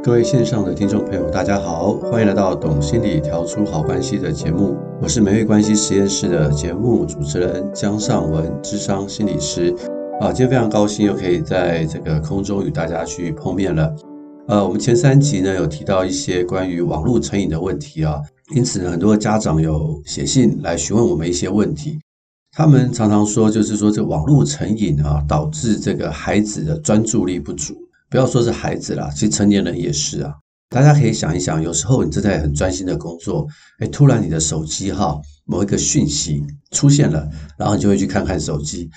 各位线上的听众朋友，大家好，欢迎来到《懂心理调出好关系》的节目，我是美味关系实验室的节目主持人江尚文，智商心理师。啊，今天非常高兴又可以在这个空中与大家去碰面了。呃，我们前三集呢有提到一些关于网络成瘾的问题啊，因此呢，很多家长有写信来询问我们一些问题。他们常常说，就是说这网络成瘾啊，导致这个孩子的专注力不足。不要说是孩子啦，其实成年人也是啊。大家可以想一想，有时候你正在很专心的工作，哎，突然你的手机哈某一个讯息出现了，然后你就会去看看手机，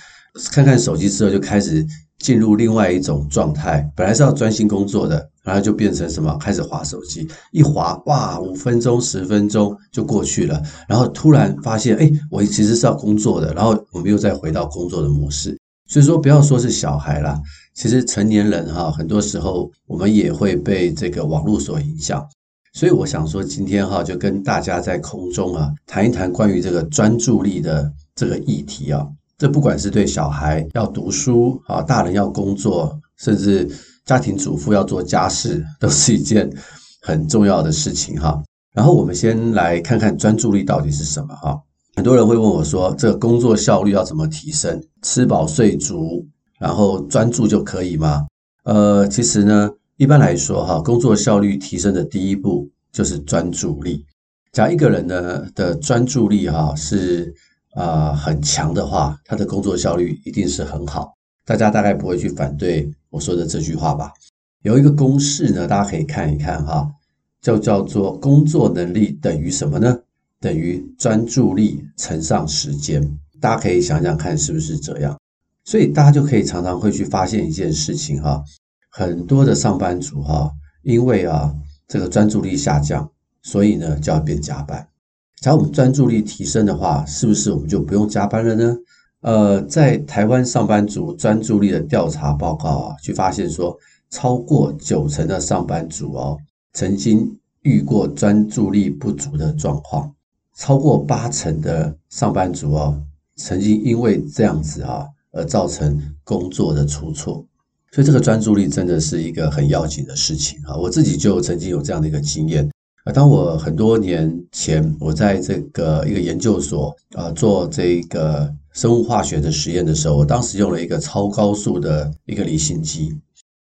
看看手机之后就开始进入另外一种状态。本来是要专心工作的，然后就变成什么？开始滑手机，一滑哇，五分钟、十分钟就过去了，然后突然发现，哎，我其实是要工作的，然后我们又再回到工作的模式。所以说，不要说是小孩啦，其实成年人哈，很多时候我们也会被这个网络所影响。所以我想说，今天哈，就跟大家在空中啊谈一谈关于这个专注力的这个议题啊。这不管是对小孩要读书啊，大人要工作，甚至家庭主妇要做家事，都是一件很重要的事情哈。然后我们先来看看专注力到底是什么哈。很多人会问我说：“这个工作效率要怎么提升？吃饱睡足，然后专注就可以吗？”呃，其实呢，一般来说哈，工作效率提升的第一步就是专注力。假如一个人呢的专注力哈是啊、很强的话，他的工作效率一定是很好。大家大概不会去反对我说的这句话吧？有一个公式呢，大家可以看一看哈，就叫做工作能力等于什么呢？等于专注力乘上时间，大家可以想想看是不是这样？所以大家就可以常常会去发现一件事情哈，很多的上班族哈，因为啊这个专注力下降，所以呢就要变加班。假如我们专注力提升的话，是不是我们就不用加班了呢？呃，在台湾上班族专注力的调查报告啊，去发现说，超过九成的上班族哦，曾经遇过专注力不足的状况。超过八成的上班族哦，曾经因为这样子啊，而造成工作的出错，所以这个专注力真的是一个很要紧的事情啊！我自己就曾经有这样的一个经验啊，当我很多年前我在这个一个研究所啊做这个生物化学的实验的时候，我当时用了一个超高速的一个离心机，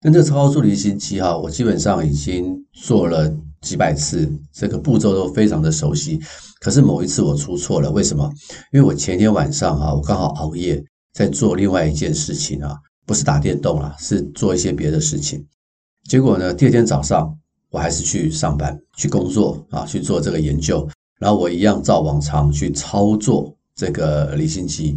那这个超高速离心机哈，我基本上已经做了几百次，这个步骤都非常的熟悉。可是某一次我出错了，为什么？因为我前天晚上啊，我刚好熬夜在做另外一件事情啊，不是打电动啊，是做一些别的事情。结果呢，第二天早上我还是去上班去工作啊，去做这个研究。然后我一样照往常去操作这个离心机，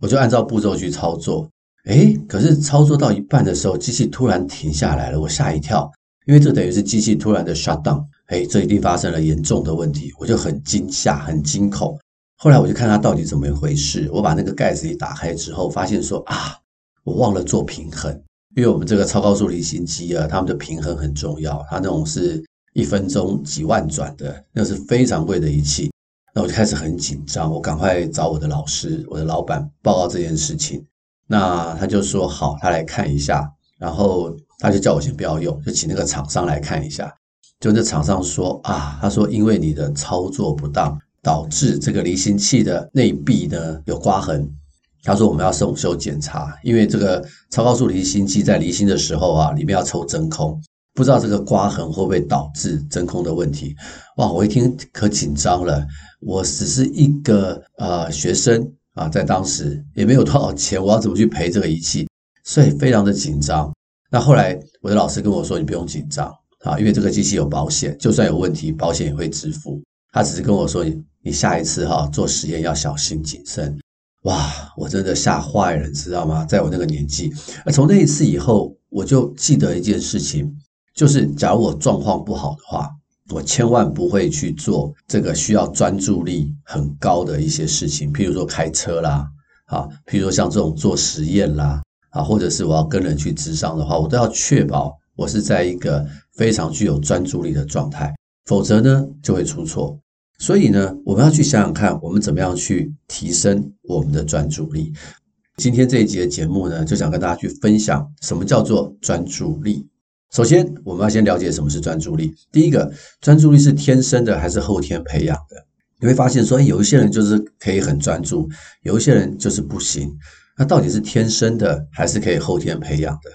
我就按照步骤去操作。诶，可是操作到一半的时候，机器突然停下来了，我吓一跳，因为这等于是机器突然的 shut down。哎，这一定发生了严重的问题，我就很惊吓、很惊恐。后来我就看它到底怎么一回事。我把那个盖子一打开之后，发现说啊，我忘了做平衡。因为我们这个超高速离心机啊，它们的平衡很重要。它那种是一分钟几万转的，那是非常贵的仪器。那我就开始很紧张，我赶快找我的老师、我的老板报告这件事情。那他就说好，他来看一下，然后他就叫我先不要用，就请那个厂商来看一下。就那厂商说啊，他说因为你的操作不当，导致这个离心器的内壁呢有刮痕。他说我们要送修检查，因为这个超高速离心机在离心的时候啊，里面要抽真空，不知道这个刮痕会不会导致真空的问题。哇，我一听可紧张了。我只是一个呃学生啊，在当时也没有多少钱，我要怎么去赔这个仪器？所以非常的紧张。那后来我的老师跟我说，你不用紧张。啊，因为这个机器有保险，就算有问题，保险也会支付。他只是跟我说，你你下一次哈做实验要小心谨慎。哇，我真的吓坏了，知道吗？在我那个年纪，而从那一次以后，我就记得一件事情，就是假如我状况不好的话，我千万不会去做这个需要专注力很高的一些事情，譬如说开车啦，啊，譬如说像这种做实验啦，啊，或者是我要跟人去咨商的话，我都要确保我是在一个非常具有专注力的状态，否则呢就会出错。所以呢，我们要去想想看，我们怎么样去提升我们的专注力。今天这一节节目呢，就想跟大家去分享什么叫做专注力。首先，我们要先了解什么是专注力。第一个，专注力是天生的还是后天培养的？你会发现说，有一些人就是可以很专注，有一些人就是不行。那到底是天生的还是可以后天培养的？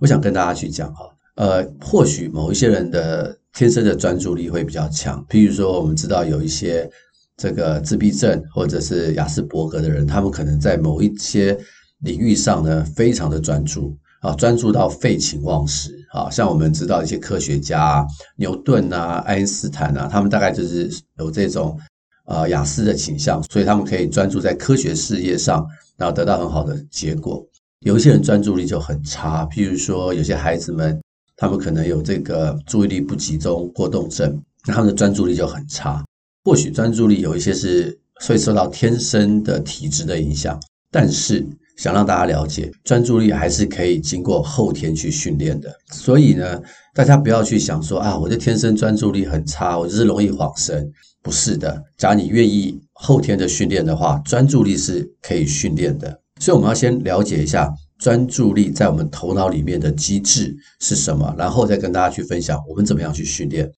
我想跟大家去讲哈，呃，或许某一些人的。天生的专注力会比较强，譬如说，我们知道有一些这个自闭症或者是雅斯伯格的人，他们可能在某一些领域上呢，非常的专注啊，专注到废寝忘食啊。像我们知道一些科学家啊，牛顿啊、爱因斯坦啊，他们大概就是有这种呃亚斯的倾向，所以他们可以专注在科学事业上，然后得到很好的结果。有一些人专注力就很差，譬如说有些孩子们。他们可能有这个注意力不集中过动症，那他们的专注力就很差。或许专注力有一些是会受到天生的体质的影响，但是想让大家了解，专注力还是可以经过后天去训练的。所以呢，大家不要去想说啊，我的天生专注力很差，我就是容易恍神。不是的，假如你愿意后天的训练的话，专注力是可以训练的。所以我们要先了解一下。专注力在我们头脑里面的机制是什么？然后再跟大家去分享我们怎么样去训练。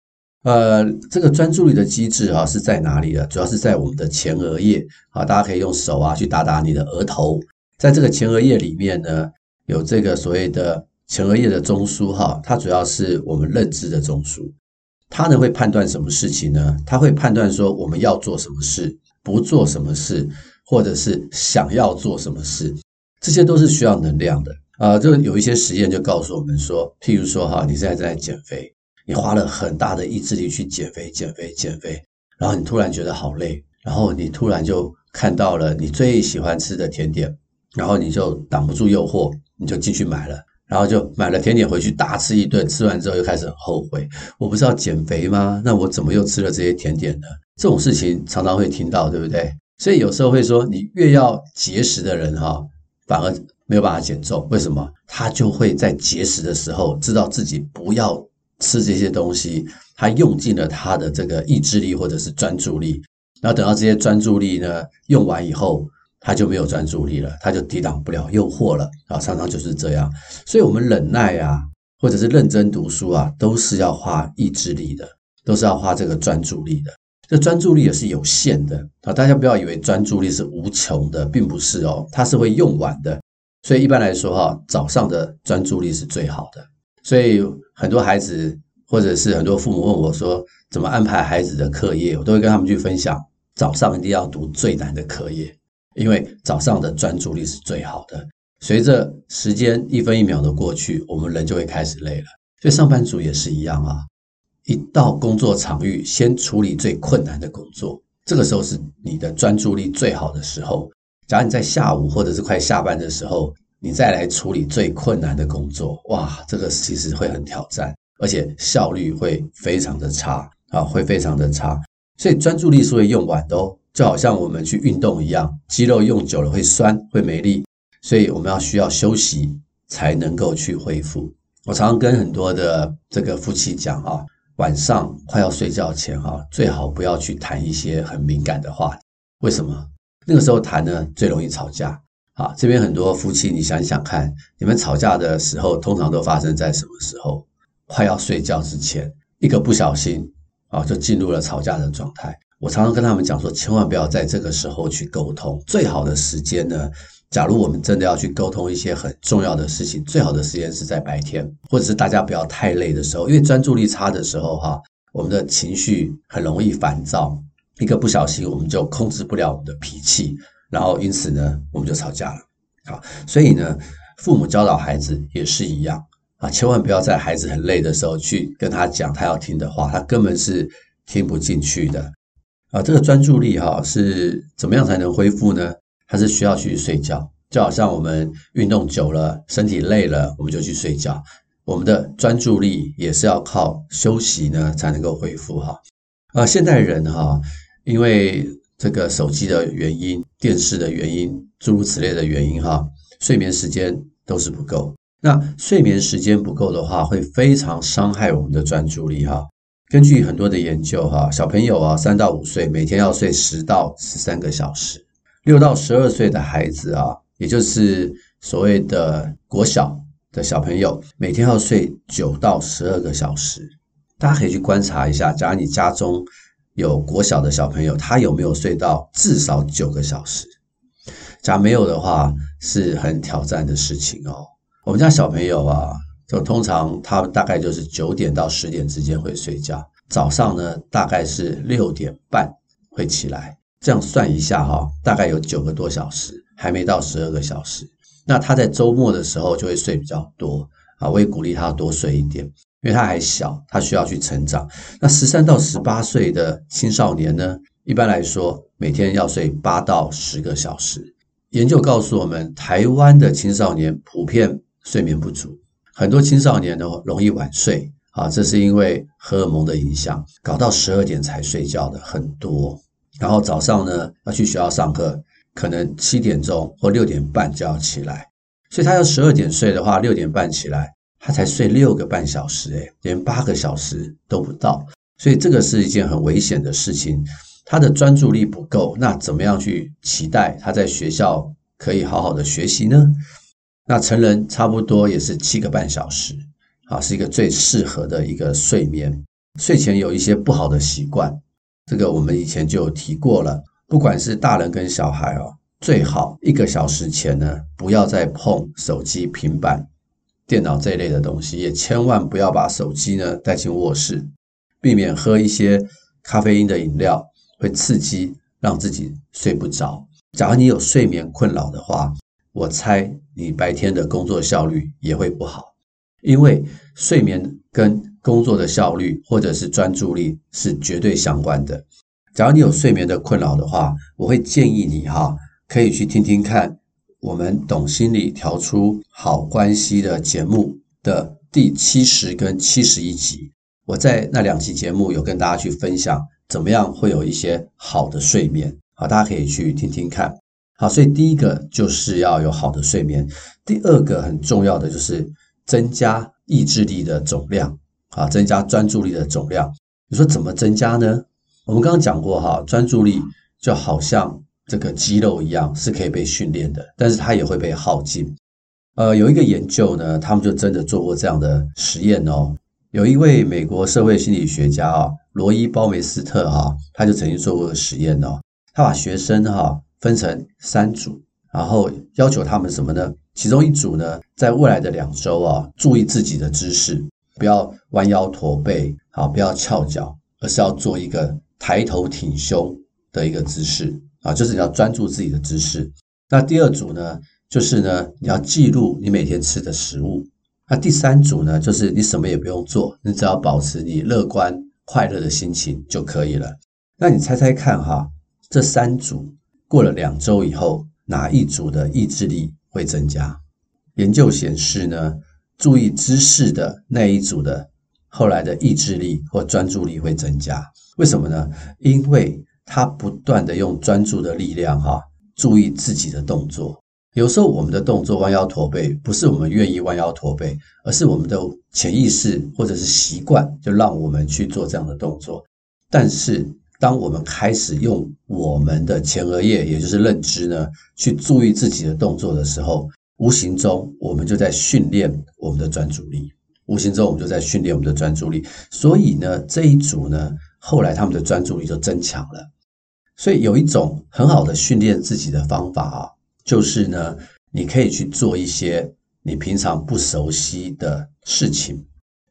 呃，这个专注力的机制啊是在哪里的？主要是在我们的前额叶啊，大家可以用手啊去打打你的额头，在这个前额叶里面呢，有这个所谓的前额叶的中枢哈，它主要是我们认知的中枢，它呢会判断什么事情呢？它会判断说我们要做什么事，不做什么事，或者是想要做什么事。这些都是需要能量的啊、就有一些实验就告诉我们说，譬如说哈，你现在在减肥，你花了很大的意志力去减肥、减肥、减肥，然后你突然觉得好累，然后你突然就看到了你最喜欢吃的甜点，然后你就挡不住诱惑，你就进去买了，然后就买了甜点回去大吃一顿，吃完之后又开始后悔，我不是要减肥吗？那我怎么又吃了这些甜点呢？这种事情常常会听到，对不对？所以有时候会说，你越要节食的人哈。反而没有办法减重，为什么？他就会在节食的时候知道自己不要吃这些东西，他用尽了他的这个意志力或者是专注力，然后等到这些专注力呢用完以后，他就没有专注力了，他就抵挡不了诱惑了啊，常常就是这样。所以，我们忍耐啊，或者是认真读书啊，都是要花意志力的，都是要花这个专注力的。这专注力也是有限的啊！大家不要以为专注力是无穷的，并不是哦，它是会用完的。所以一般来说哈，早上的专注力是最好的。所以很多孩子或者是很多父母问我说，怎么安排孩子的课业，我都会跟他们去分享，早上一定要读最难的课业，因为早上的专注力是最好的。随着时间一分一秒的过去，我们人就会开始累了。所以上班族也是一样啊。一到工作场域，先处理最困难的工作，这个时候是你的专注力最好的时候。假如你在下午或者是快下班的时候，你再来处理最困难的工作，哇，这个其实会很挑战，而且效率会非常的差啊，会非常的差。所以专注力是会用完的哦，就好像我们去运动一样，肌肉用久了会酸，会没力，所以我们要需要休息才能够去恢复。我常常跟很多的这个夫妻讲啊。晚上快要睡觉前，哈，最好不要去谈一些很敏感的话题。为什么？那个时候谈呢，最容易吵架。啊，这边很多夫妻，你想想看，你们吵架的时候，通常都发生在什么时候？快要睡觉之前，一个不小心，啊，就进入了吵架的状态。我常常跟他们讲说，千万不要在这个时候去沟通。最好的时间呢？假如我们真的要去沟通一些很重要的事情，最好的时间是在白天，或者是大家不要太累的时候，因为专注力差的时候，哈，我们的情绪很容易烦躁，一个不小心我们就控制不了我们的脾气，然后因此呢，我们就吵架了。好，所以呢，父母教导孩子也是一样啊，千万不要在孩子很累的时候去跟他讲他要听的话，他根本是听不进去的。啊，这个专注力哈是怎么样才能恢复呢？它是需要去睡觉，就好像我们运动久了，身体累了，我们就去睡觉。我们的专注力也是要靠休息呢才能够恢复哈。啊，现代人哈，因为这个手机的原因、电视的原因，诸如此类的原因哈，睡眠时间都是不够。那睡眠时间不够的话，会非常伤害我们的专注力哈。根据很多的研究哈，小朋友啊，三到五岁每天要睡十到十三个小时，六到十二岁的孩子啊，也就是所谓的国小的小朋友，每天要睡九到十二个小时。大家可以去观察一下，假如你家中有国小的小朋友，他有没有睡到至少九个小时？假如没有的话，是很挑战的事情哦。我们家小朋友啊，就通常他大概就是九点到十点之间会睡觉，早上呢大概是六点半会起来，这样算一下哈，大概有九个多小时，还没到十二个小时。那他在周末的时候就会睡比较多啊，我也鼓励他多睡一点，因为他还小，他需要去成长。那十三到十八岁的青少年呢，一般来说每天要睡八到十个小时。研究告诉我们，台湾的青少年普遍。睡眠不足，很多青少年呢容易晚睡啊，这是因为荷尔蒙的影响，搞到十二点才睡觉的很多。然后早上呢要去学校上课，可能七点钟或六点半就要起来，所以他要十二点睡的话，六点半起来，他才睡六个半小时，诶，连八个小时都不到。所以这个是一件很危险的事情，他的专注力不够，那怎么样去期待他在学校可以好好的学习呢？那成人差不多也是七个半小时，啊，是一个最适合的一个睡眠。睡前有一些不好的习惯，这个我们以前就有提过了。不管是大人跟小孩哦，最好一个小时前呢，不要再碰手机、平板、电脑这一类的东西，也千万不要把手机呢带进卧室，避免喝一些咖啡因的饮料，会刺激让自己睡不着。假如你有睡眠困扰的话，我猜你白天的工作效率也会不好，因为睡眠跟工作的效率或者是专注力是绝对相关的。假如你有睡眠的困扰的话，我会建议你哈，可以去听听看我们懂心理调出好关系的节目的第七十跟七十一集。我在那两期节目有跟大家去分享怎么样会有一些好的睡眠，好，大家可以去听听看。好，所以第一个就是要有好的睡眠。第二个很重要的就是增加意志力的总量，啊，增加专注力的总量。你说怎么增加呢？我们刚刚讲过哈，专注力就好像这个肌肉一样，是可以被训练的，但是它也会被耗尽。呃，有一个研究呢，他们就真的做过这样的实验哦。有一位美国社会心理学家啊，罗伊·鲍梅斯特哈，他就曾经做过实验哦，他把学生哈。分成三组，然后要求他们什么呢？其中一组呢，在未来的两周啊，注意自己的姿势，不要弯腰驼背，啊，不要翘脚，而是要做一个抬头挺胸的一个姿势啊，就是你要专注自己的姿势。那第二组呢，就是呢，你要记录你每天吃的食物。那第三组呢，就是你什么也不用做，你只要保持你乐观快乐的心情就可以了。那你猜猜看哈，这三组。过了两周以后，哪一组的意志力会增加？研究显示呢，注意姿势的那一组的后来的意志力或专注力会增加。为什么呢？因为他不断的用专注的力量哈，注意自己的动作。有时候我们的动作弯腰驼背，不是我们愿意弯腰驼背，而是我们的潜意识或者是习惯，就让我们去做这样的动作。但是，当我们开始用我们的前额叶，也就是认知呢，去注意自己的动作的时候，无形中我们就在训练我们的专注力。无形中我们就在训练我们的专注力。所以呢，这一组呢，后来他们的专注力就增强了。所以有一种很好的训练自己的方法啊，就是呢，你可以去做一些你平常不熟悉的事情，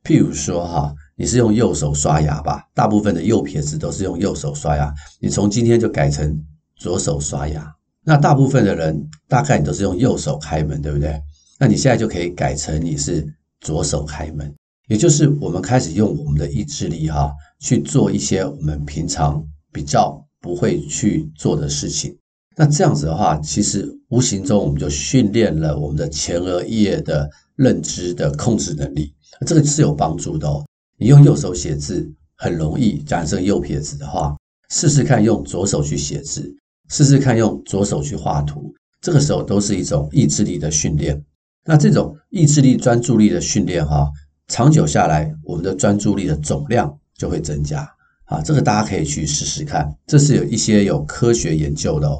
譬如说哈。你是用右手刷牙吧？大部分的右撇子都是用右手刷牙。你从今天就改成左手刷牙。那大部分的人大概你都是用右手开门，对不对？那你现在就可以改成你是左手开门，也就是我们开始用我们的意志力哈，去做一些我们平常比较不会去做的事情。那这样子的话，其实无形中我们就训练了我们的前额叶的认知的控制能力，这个是有帮助的哦。你用右手写字很容易，假设右撇子的话，试试看用左手去写字，试试看用左手去画图，这个时候都是一种意志力的训练。那这种意志力、专注力的训练哈，长久下来，我们的专注力的总量就会增加啊。这个大家可以去试试看，这是有一些有科学研究的哦。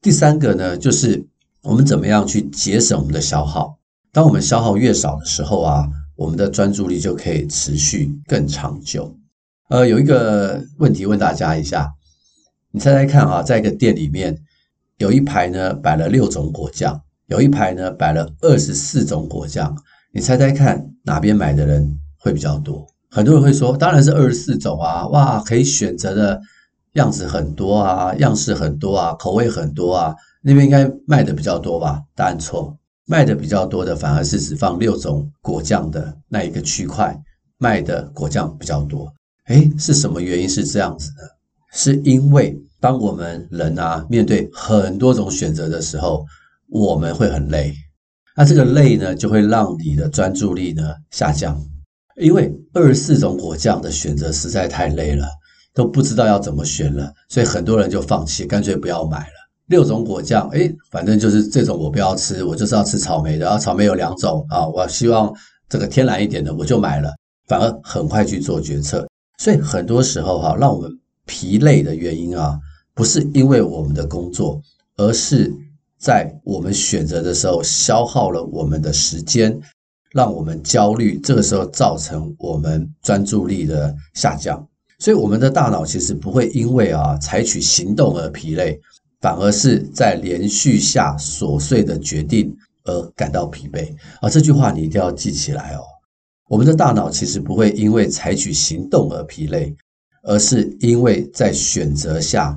第三个呢，就是我们怎么样去节省我们的消耗。当我们消耗越少的时候啊，我们的专注力就可以持续更长久。呃，有一个问题问大家一下，你猜猜看啊，在一个店里面，有一排呢摆了六种果酱，有一排呢摆了二十四种果酱，你猜猜看哪边买的人会比较多？很多人会说，当然是二十四种啊，哇，可以选择的样子很多啊，样式很多啊，口味很多啊，那边应该卖的比较多吧？答案错。卖的比较多的反而是只放六种果酱的那一个区块，卖的果酱比较多。诶，是什么原因是这样子呢？是因为当我们人啊面对很多种选择的时候，我们会很累。那这个累呢，就会让你的专注力呢下降。因为二十四种果酱的选择实在太累了，都不知道要怎么选了，所以很多人就放弃，干脆不要买了。六种果酱，哎，反正就是这种我不要吃，我就是要吃草莓的。啊，草莓有两种啊，我希望这个天然一点的，我就买了，反而很快去做决策。所以很多时候哈，让我们疲累的原因啊，不是因为我们的工作，而是在我们选择的时候消耗了我们的时间，让我们焦虑，这个时候造成我们专注力的下降。所以我们的大脑其实不会因为啊采取行动而疲累。反而是在连续下琐碎的决定而感到疲惫啊！这句话你一定要记起来哦。我们的大脑其实不会因为采取行动而疲累，而是因为在选择下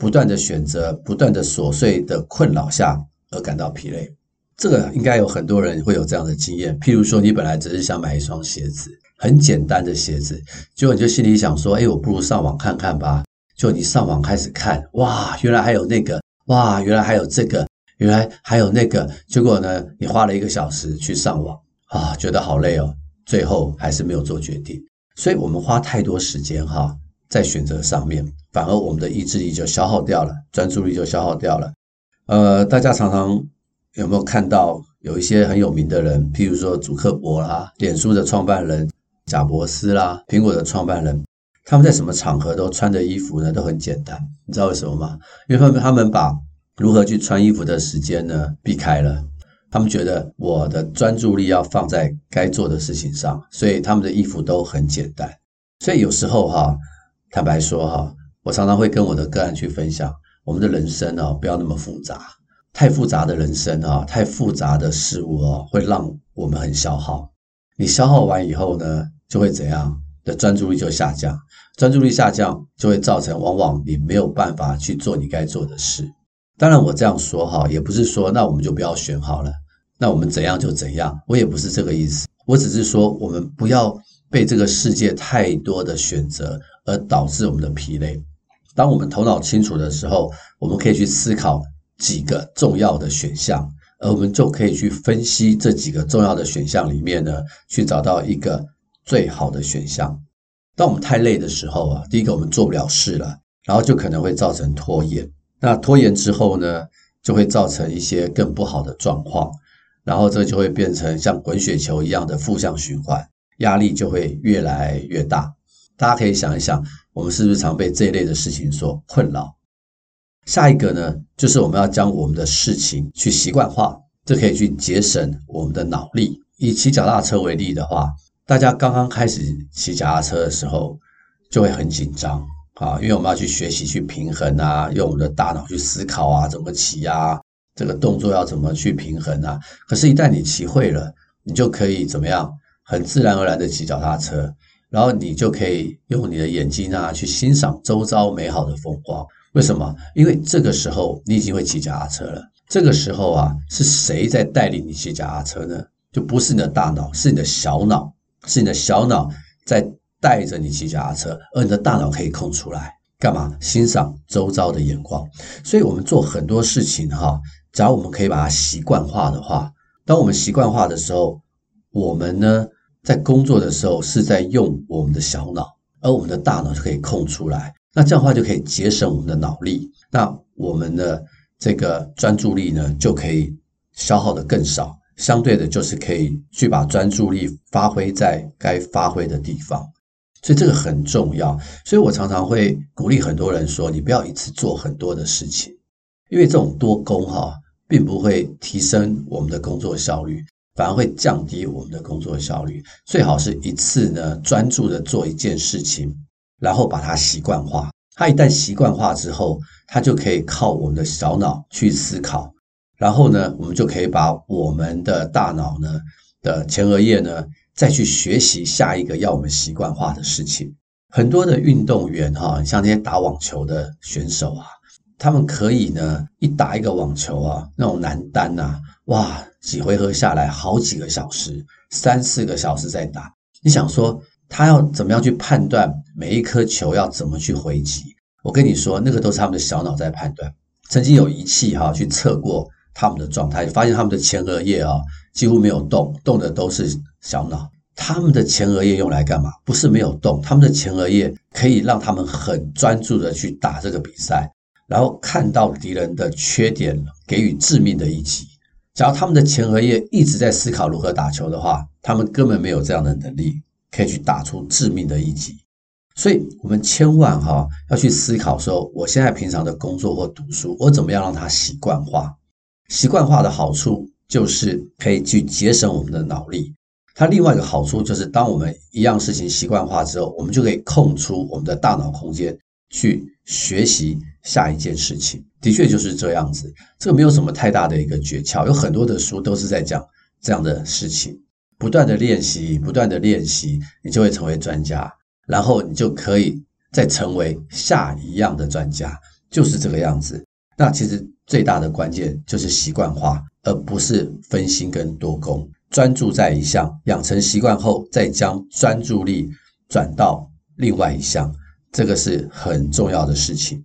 不断的选择、不断的琐碎的困扰下而感到疲累。这个应该有很多人会有这样的经验。譬如说，你本来只是想买一双鞋子，很简单的鞋子，结果你就心里想说：“哎，我不如上网看看吧。”就你上网开始看，哇，原来还有那个，哇，原来还有这个，原来还有那个。结果呢，你花了一个小时去上网，啊，觉得好累哦，最后还是没有做决定。所以我们花太多时间哈，在选择上面，反而我们的意志力就消耗掉了，专注力就消耗掉了。呃，大家常常有没有看到有一些很有名的人，譬如说祖克伯啦，脸书的创办人贾伯斯啦，苹果的创办人。他们在什么场合都穿的衣服呢，都很简单，你知道为什么吗？因为他们他们把如何去穿衣服的时间呢避开了，他们觉得我的专注力要放在该做的事情上，所以他们的衣服都很简单。所以有时候哈，坦白说哈，我常常会跟我的个案去分享，我们的人生啊，不要那么复杂，太复杂的人生啊，太复杂的事物哦，会让我们很消耗。你消耗完以后呢，就会怎样？的专注力就下降，专注力下降就会造成，往往你没有办法去做你该做的事。当然，我这样说哈，也不是说那我们就不要选好了，那我们怎样就怎样，我也不是这个意思。我只是说，我们不要被这个世界太多的选择而导致我们的疲累。当我们头脑清楚的时候，我们可以去思考几个重要的选项，而我们就可以去分析这几个重要的选项里面呢，去找到一个。最好的选项。当我们太累的时候啊，第一个我们做不了事了，然后就可能会造成拖延。那拖延之后呢，就会造成一些更不好的状况，然后这就会变成像滚雪球一样的负向循环，压力就会越来越大。大家可以想一想，我们是不是常被这一类的事情所困扰？下一个呢，就是我们要将我们的事情去习惯化，这可以去节省我们的脑力。以骑脚踏车为例的话。大家刚刚开始骑脚踏车的时候，就会很紧张啊，因为我们要去学习去平衡啊，用我们的大脑去思考啊，怎么骑啊，这个动作要怎么去平衡啊。可是，一旦你骑会了，你就可以怎么样，很自然而然的骑脚踏车，然后你就可以用你的眼睛啊，去欣赏周遭美好的风光。为什么？因为这个时候你已经会骑脚踏车了。这个时候啊，是谁在带领你骑脚踏车呢？就不是你的大脑，是你的小脑。是你的小脑在带着你骑脚踏车，而你的大脑可以空出来。干嘛？欣赏周遭的眼光。所以，我们做很多事情哈，只要我们可以把它习惯化的话，当我们习惯化的时候，我们呢，在工作的时候是在用我们的小脑，而我们的大脑就可以空出来。那这样的话就可以节省我们的脑力。那我们的这个专注力呢，就可以消耗的更少。相对的，就是可以去把专注力发挥在该发挥的地方。所以这个很重要。所以我常常会鼓励很多人说：你不要一次做很多的事情，因为这种多工哈，并不会提升我们的工作效率。反而会降低我们的工作效率。最好是一次呢，专注的做一件事情，然后把它习惯化。它一旦习惯化之后，它就可以靠我们的小脑去思考。然后呢，我们就可以把我们的大脑呢的前额叶呢，再去学习下一个要我们习惯化的事情。很多的运动员哈，像那些打网球的选手啊，他们可以呢，一打一个网球啊，那种男单呐，哇！几回合下来，好几个小时，三四个小时在打。你想说他要怎么样去判断每一颗球要怎么去回击？我跟你说，那个都是他们的小脑在判断。曾经有仪器哈去测过他们的状态，发现他们的前额叶啊几乎没有动，动的都是小脑。他们的前额叶用来干嘛？不是没有动，他们的前额叶可以让他们很专注的去打这个比赛，然后看到敌人的缺点，给予致命的一击。只要他们的前额叶一直在思考如何打球的话，他们根本没有这样的能力可以去打出致命的一击。所以，我们千万哈要去思考说，我现在平常的工作或读书，我怎么样让它习惯化？习惯化的好处就是可以去节省我们的脑力。它另外一个好处就是，当我们一样事情习惯化之后，我们就可以空出我们的大脑空间去学习下一件事情。的确就是这样子，这个没有什么太大的一个诀窍，有很多的书都是在讲这样的事情。不断的练习，不断的练习，你就会成为专家，然后你就可以再成为下一样的专家，就是这个样子。那其实最大的关键就是习惯化，而不是分心跟多功。专注在一项，养成习惯后，再将专注力转到另外一项，这个是很重要的事情。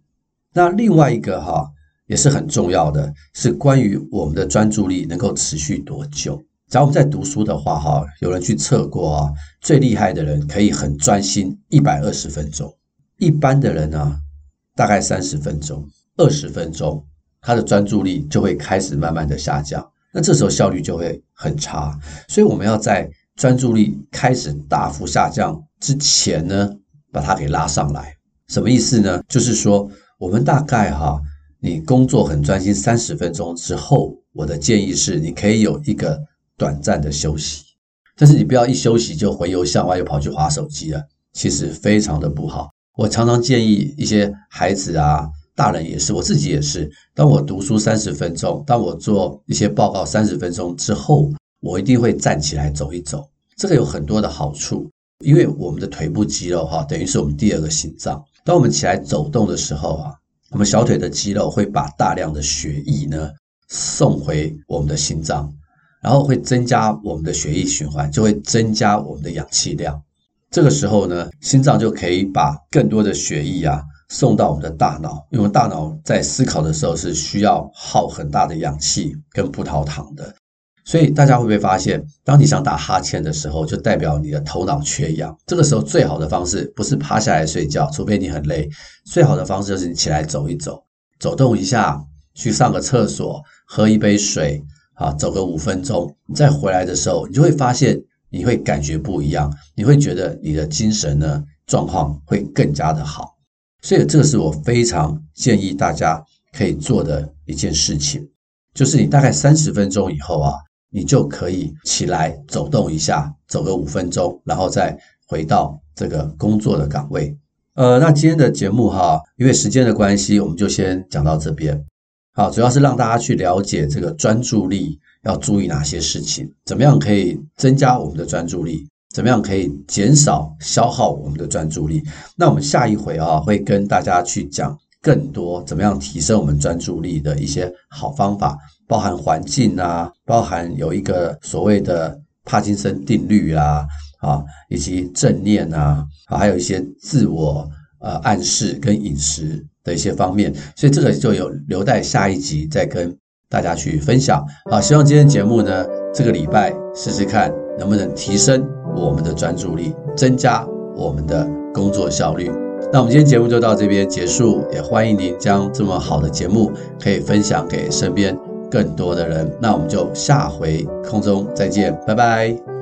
那另外一个哈也是很重要的，是关于我们的专注力能够持续多久。假如我们在读书的话哈，有人去测过啊，最厉害的人可以很专心一百二十分钟，一般的人呢大概三十分钟、二十分钟，他的专注力就会开始慢慢的下降，那这时候效率就会很差。所以我们要在专注力开始大幅下降之前呢，把它给拉上来。什么意思呢？就是说。我们大概哈，你工作很专心三十分钟之后，我的建议是，你可以有一个短暂的休息，但是你不要一休息就回游向外，又跑去滑手机了，其实非常的不好。我常常建议一些孩子啊，大人也是，我自己也是，当我读书三十分钟，当我做一些报告三十分钟之后，我一定会站起来走一走。这个有很多的好处，因为我们的腿部肌肉哈，等于是我们第二个心脏。当我们起来走动的时候啊，我们小腿的肌肉会把大量的血液呢送回我们的心脏，然后会增加我们的血液循环，就会增加我们的氧气量。这个时候呢，心脏就可以把更多的血液啊送到我们的大脑，因为大脑在思考的时候是需要耗很大的氧气跟葡萄糖的。所以大家会不会发现，当你想打哈欠的时候，就代表你的头脑缺氧。这个时候最好的方式不是趴下来睡觉，除非你很累。最好的方式就是你起来走一走，走动一下，去上个厕所，喝一杯水，啊，走个五分钟。你再回来的时候，你就会发现你会感觉不一样，你会觉得你的精神呢状况会更加的好。所以这个是我非常建议大家可以做的一件事情，就是你大概三十分钟以后啊。你就可以起来走动一下，走个五分钟，然后再回到这个工作的岗位。呃，那今天的节目哈，因为时间的关系，我们就先讲到这边。好，主要是让大家去了解这个专注力要注意哪些事情，怎么样可以增加我们的专注力，怎么样可以减少消耗我们的专注力。那我们下一回啊，会跟大家去讲更多怎么样提升我们专注力的一些好方法。包含环境啊，包含有一个所谓的帕金森定律啊，啊，以及正念啊，还有一些自我呃暗示跟饮食的一些方面，所以这个就有留待下一集再跟大家去分享。好，希望今天节目呢，这个礼拜试试看能不能提升我们的专注力，增加我们的工作效率。那我们今天节目就到这边结束，也欢迎您将这么好的节目可以分享给身边更多的人。那我们就下回空中再见，拜拜。